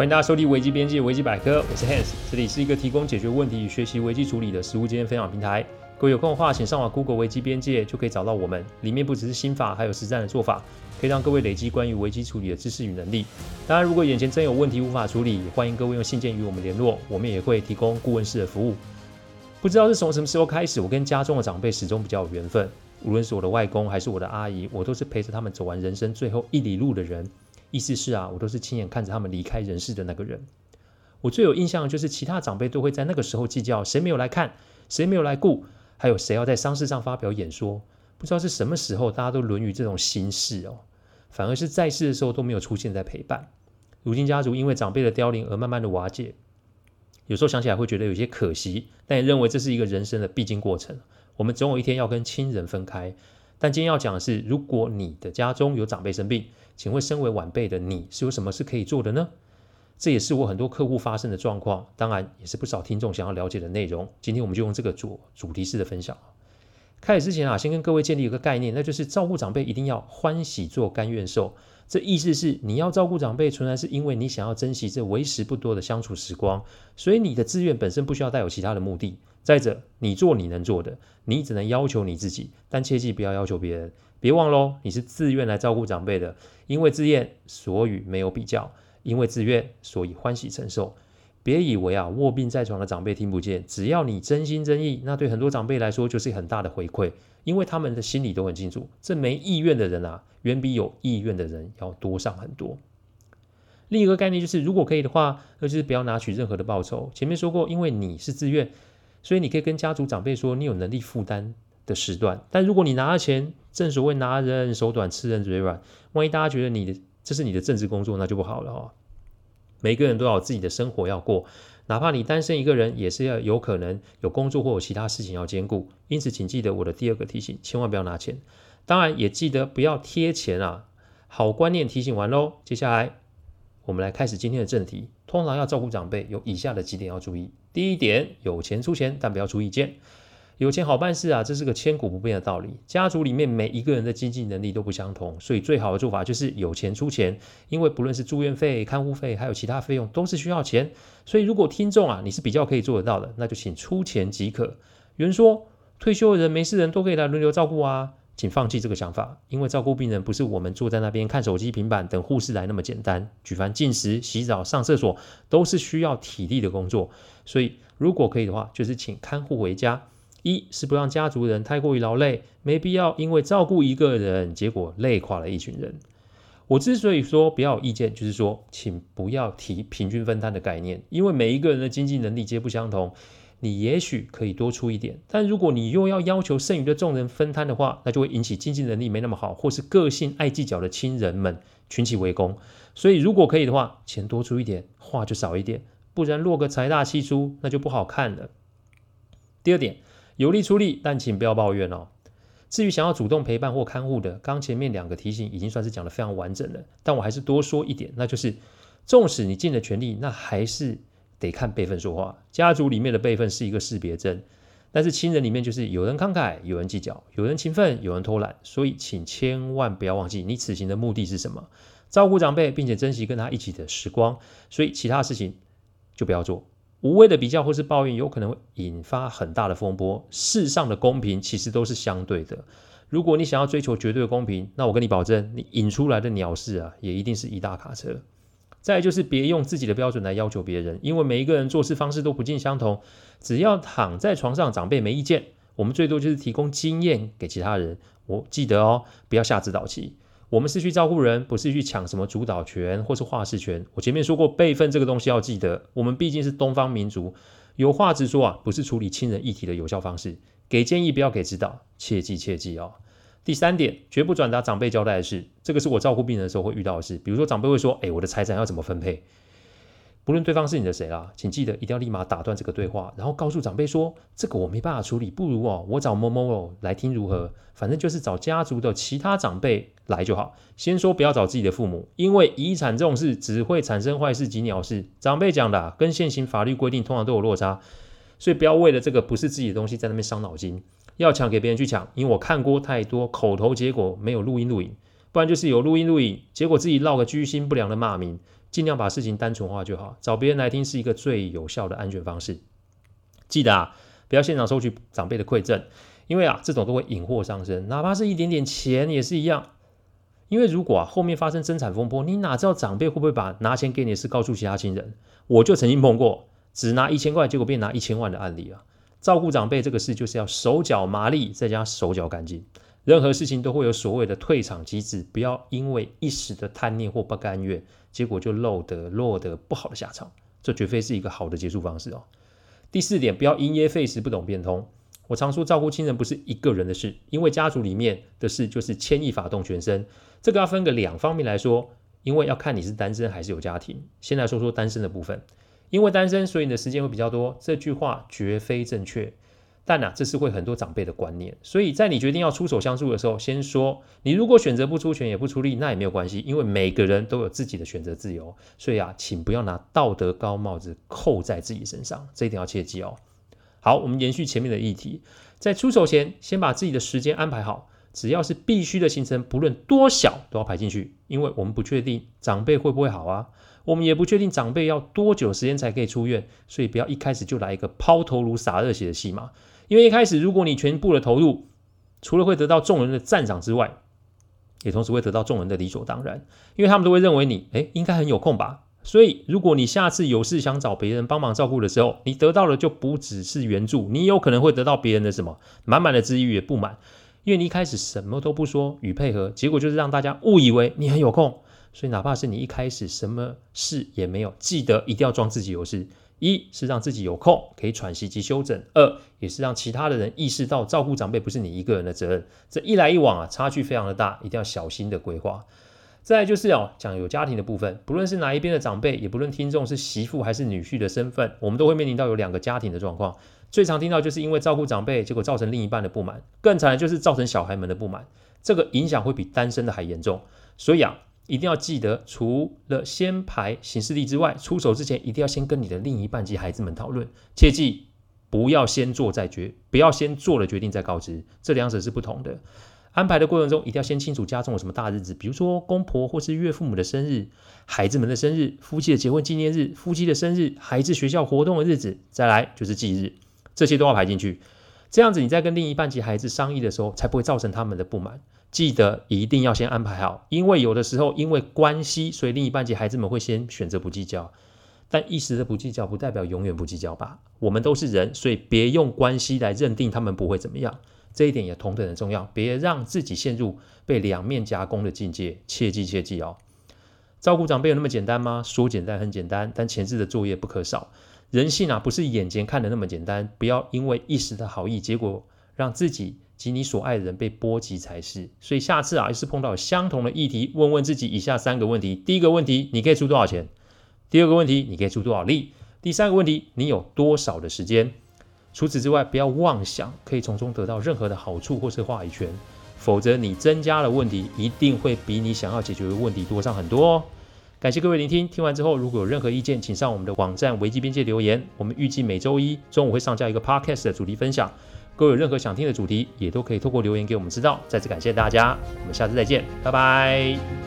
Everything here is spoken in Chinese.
欢迎大家收听危机边界危机百科，我是 Hans，这里是一个提供解决问题与学习危机处理的实务经验分享平台。各位有空的话，请上网 Google 危机边界，就可以找到我们。里面不只是心法，还有实战的做法，可以让各位累积关于危机处理的知识与能力。当然，如果眼前真有问题无法处理，也欢迎各位用信件与我们联络，我们也会提供顾问式的服务。不知道是从什么时候开始，我跟家中的长辈始终比较有缘分。无论是我的外公还是我的阿姨，我都是陪着他们走完人生最后一里路的人。意思是啊，我都是亲眼看着他们离开人世的那个人。我最有印象的就是其他长辈都会在那个时候计较谁没有来看，谁没有来顾，还有谁要在丧事上发表演说。不知道是什么时候，大家都沦于这种形式哦，反而是在世的时候都没有出现在陪伴。如今家族因为长辈的凋零而慢慢的瓦解，有时候想起来会觉得有些可惜，但也认为这是一个人生的必经过程。我们总有一天要跟亲人分开。但今天要讲的是，如果你的家中有长辈生病，请问身为晚辈的你是有什么事可以做的呢？这也是我很多客户发生的状况，当然也是不少听众想要了解的内容。今天我们就用这个做主题式的分享。开始之前啊，先跟各位建立一个概念，那就是照顾长辈一定要欢喜做，甘愿受。这意思是你要照顾长辈，纯然是因为你想要珍惜这为时不多的相处时光，所以你的自愿本身不需要带有其他的目的。再者，你做你能做的，你只能要求你自己，但切记不要要求别人。别忘喽，你是自愿来照顾长辈的，因为自愿，所以没有比较。因为自愿，所以欢喜承受。别以为啊，卧病在床的长辈听不见。只要你真心真意，那对很多长辈来说就是很大的回馈，因为他们的心里都很清楚，这没意愿的人啊，远比有意愿的人要多上很多。另一个概念就是，如果可以的话，那就是不要拿取任何的报酬。前面说过，因为你是自愿，所以你可以跟家族长辈说，你有能力负担的时段。但如果你拿了钱，正所谓拿人手短，吃人嘴软，万一大家觉得你的这是你的政治工作，那就不好了哦。每个人都要有自己的生活要过，哪怕你单身一个人，也是要有可能有工作或有其他事情要兼顾。因此，请记得我的第二个提醒，千万不要拿钱。当然，也记得不要贴钱啊。好观念提醒完喽，接下来我们来开始今天的正题。通常要照顾长辈，有以下的几点要注意。第一点，有钱出钱，但不要出意见。有钱好办事啊，这是个千古不变的道理。家族里面每一个人的经济能力都不相同，所以最好的做法就是有钱出钱。因为不论是住院费、看护费，还有其他费用，都是需要钱。所以如果听众啊，你是比较可以做得到的，那就请出钱即可。有人说，退休的人、没事人都可以来轮流照顾啊，请放弃这个想法，因为照顾病人不是我们坐在那边看手机、平板等护士来那么简单。举凡进食、洗澡、上厕所，都是需要体力的工作。所以如果可以的话，就是请看护回家。一是不让家族人太过于劳累，没必要因为照顾一个人，结果累垮了一群人。我之所以说不要有意见，就是说，请不要提平均分摊的概念，因为每一个人的经济能力皆不相同。你也许可以多出一点，但如果你又要要求剩余的众人分摊的话，那就会引起经济能力没那么好，或是个性爱计较的亲人们群起围攻。所以如果可以的话，钱多出一点，话就少一点，不然落个财大气粗，那就不好看了。第二点。有力出力，但请不要抱怨哦。至于想要主动陪伴或看护的，刚前面两个提醒已经算是讲得非常完整了。但我还是多说一点，那就是，纵使你尽了全力，那还是得看辈分说话。家族里面的辈分是一个识别证，但是亲人里面就是有人慷慨，有人计较，有人勤奋，有人偷懒。所以，请千万不要忘记，你此行的目的是什么？照顾长辈，并且珍惜跟他一起的时光。所以，其他事情就不要做。无谓的比较或是抱怨，有可能会引发很大的风波。世上的公平其实都是相对的。如果你想要追求绝对的公平，那我跟你保证，你引出来的鸟事啊，也一定是一大卡车。再就是别用自己的标准来要求别人，因为每一个人做事方式都不尽相同。只要躺在床上，长辈没意见，我们最多就是提供经验给其他人。我记得哦，不要下指导棋。我们是去照顾人，不是去抢什么主导权或是话事权。我前面说过，辈分这个东西要记得。我们毕竟是东方民族，有话直说啊，不是处理亲人议题的有效方式。给建议，不要给指导，切记切记哦。第三点，绝不转达长辈交代的事，这个是我照顾病人的时候会遇到的事。比如说，长辈会说：“哎，我的财产要怎么分配？”不论对方是你的谁啦，请记得一定要立马打断这个对话，然后告诉长辈说：“这个我没办法处理，不如哦，我找某某某来听如何？反正就是找家族的其他长辈来就好。先说不要找自己的父母，因为遗产这种事只会产生坏事及鸟事。长辈讲的，跟现行法律规定通常都有落差，所以不要为了这个不是自己的东西在那边伤脑筋。要抢给别人去抢，因为我看过太多口头结果没有录音录影，不然就是有录音录影，结果自己落个居心不良的骂名。”尽量把事情单纯化就好，找别人来听是一个最有效的安全方式。记得啊，不要现场收取长辈的馈赠，因为啊，这种都会引祸上身，哪怕是一点点钱也是一样。因为如果啊后面发生争产风波，你哪知道长辈会不会把拿钱给你的事告诉其他亲人？我就曾经碰过，只拿一千块，结果变拿一千万的案例啊。照顾长辈这个事就是要手脚麻利，再加手脚干净。任何事情都会有所谓的退场机制，不要因为一时的贪念或不甘愿，结果就落得落得不好的下场。这绝非是一个好的结束方式哦。第四点，不要因噎废食，不懂变通。我常说，照顾亲人不是一个人的事，因为家族里面的事就是牵一发动全身。这个要分个两方面来说，因为要看你是单身还是有家庭。先来说说单身的部分，因为单身，所以你的时间会比较多。这句话绝非正确。但啊，这是会很多长辈的观念，所以在你决定要出手相助的时候，先说你如果选择不出拳也不出力，那也没有关系，因为每个人都有自己的选择自由。所以啊，请不要拿道德高帽子扣在自己身上，这一点要切记哦。好，我们延续前面的议题，在出手前先把自己的时间安排好，只要是必须的行程，不论多小都要排进去，因为我们不确定长辈会不会好啊，我们也不确定长辈要多久时间才可以出院，所以不要一开始就来一个抛头颅洒热血的戏码。因为一开始，如果你全部的投入，除了会得到众人的赞赏之外，也同时会得到众人的理所当然，因为他们都会认为你，诶，应该很有空吧。所以，如果你下次有事想找别人帮忙照顾的时候，你得到的就不只是援助，你有可能会得到别人的什么满满的质疑与不满，因为你一开始什么都不说与配合，结果就是让大家误以为你很有空。所以，哪怕是你一开始什么事也没有，记得一定要装自己有事。一是让自己有空可以喘息及休整，二也是让其他的人意识到照顾长辈不是你一个人的责任。这一来一往啊，差距非常的大，一定要小心的规划。再来就是哦，讲有家庭的部分，不论是哪一边的长辈，也不论听众是媳妇还是女婿的身份，我们都会面临到有两个家庭的状况。最常听到就是因为照顾长辈，结果造成另一半的不满，更惨的就是造成小孩们的不满，这个影响会比单身的还严重。所以啊。一定要记得，除了先排行事历之外，出手之前一定要先跟你的另一半及孩子们讨论。切记不要先做再决，不要先做了决定再告知，这两者是不同的。安排的过程中，一定要先清楚家中有什么大日子，比如说公婆或是岳父母的生日、孩子们的生日、夫妻的结婚纪念日、夫妻的生日、孩子学校活动的日子，再来就是忌日，这些都要排进去。这样子你在跟另一半及孩子商议的时候，才不会造成他们的不满。记得一定要先安排好，因为有的时候因为关系，所以另一半及孩子们会先选择不计较。但一时的不计较，不代表永远不计较吧？我们都是人，所以别用关系来认定他们不会怎么样。这一点也同等的重要，别让自己陷入被两面夹攻的境界。切记切记哦！照顾长辈有那么简单吗？说简单很简单，但前置的作业不可少。人性啊，不是眼前看的那么简单。不要因为一时的好意，结果让自己。及你所爱的人被波及才是，所以下次啊，要是碰到相同的议题，问问自己以下三个问题：第一个问题，你可以出多少钱？第二个问题，你可以出多少力？第三个问题，你有多少的时间？除此之外，不要妄想可以从中得到任何的好处或是话语权，否则你增加的问题一定会比你想要解决的问题多上很多哦。感谢各位聆听，听完之后如果有任何意见，请上我们的网站危机边界留言。我们预计每周一中午会上架一个 podcast 的主题分享。如果有任何想听的主题，也都可以透过留言给我们知道。再次感谢大家，我们下次再见，拜拜。